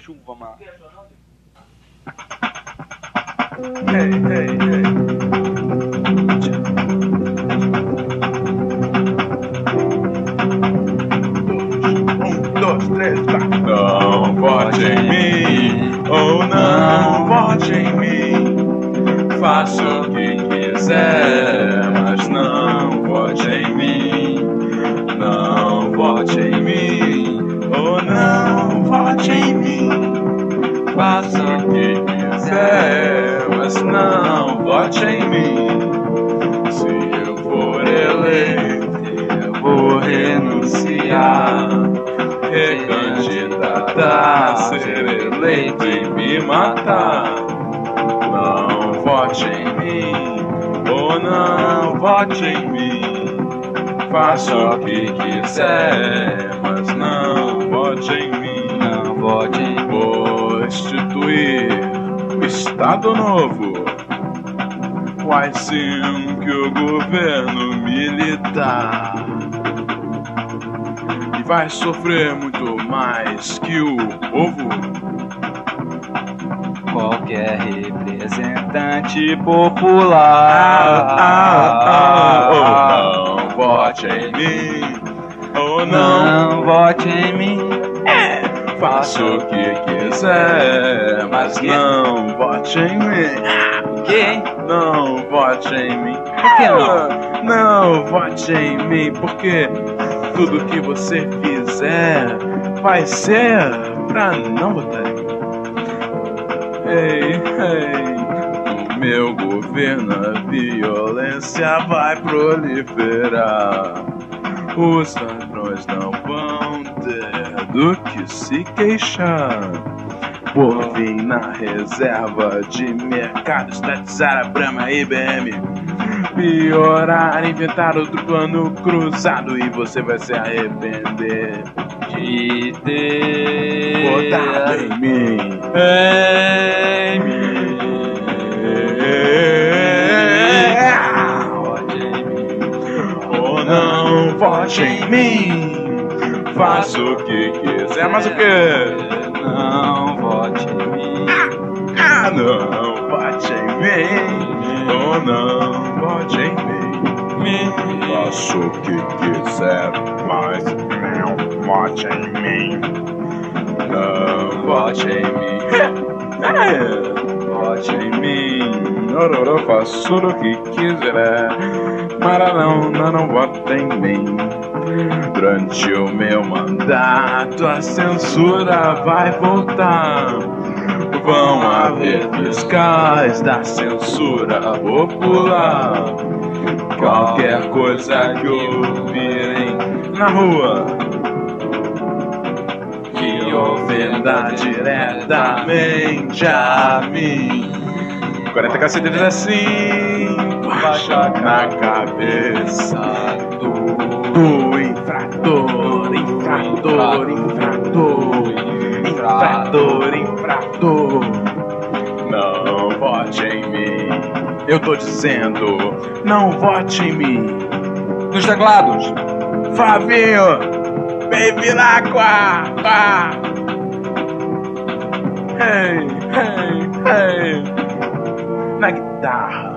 chuva, mano. Hey, hey, hey. Faça o que quiser, mas não vote em mim. Se eu for eleito, eu vou renunciar. Recandidatar, ser eleito e me matar. Não vote em mim, ou não vote em mim. Faça o que quiser, mas não vote em mim. Vou instituir o Estado Novo. Quase sim que o governo militar. E vai sofrer muito mais que o povo. Qualquer representante Ah, popular. ah, ah, ou não vote em mim, ou não Não vote em mim. Faça o que quiser, mas não vote em mim. O quê? Não vote em mim. Por que não? Não vote em mim, porque tudo que você fizer vai ser pra não votar em mim. Ei, ei, no meu governo a violência vai proliferar. Os ladrões não vão do que se queixar. Por vir na reserva de mercado, estatizar a Brahma IBM. Piorar, inventar outro plano cruzado e você vai se arrepender. De ter Votado em mim. em mim. Vote em mim. Ou não vote em mim. Faça o que quiser, mas o que? Não vote em mim. Ah, não vote em mim. Ou não vote em mim. Faça o que quiser, mas não vote em mim. Não vote em mim. É, vote em mim. Ororo, faço o que quiser. Mas não, não, não vote em mim. Durante o meu mandato, a censura vai voltar. Vão haver fiscais da censura popular. Qualquer coisa que ouvirem na rua que ofenda diretamente a mim. 40 cacetetas assim, baixa na cabeça do, infrator, infrator, infrator, infrator. Não vote em mim, eu tô dizendo, não vote em mim. Nos teclados. Fabinho, baby quá. Hey, hey, hey. Na guitarra.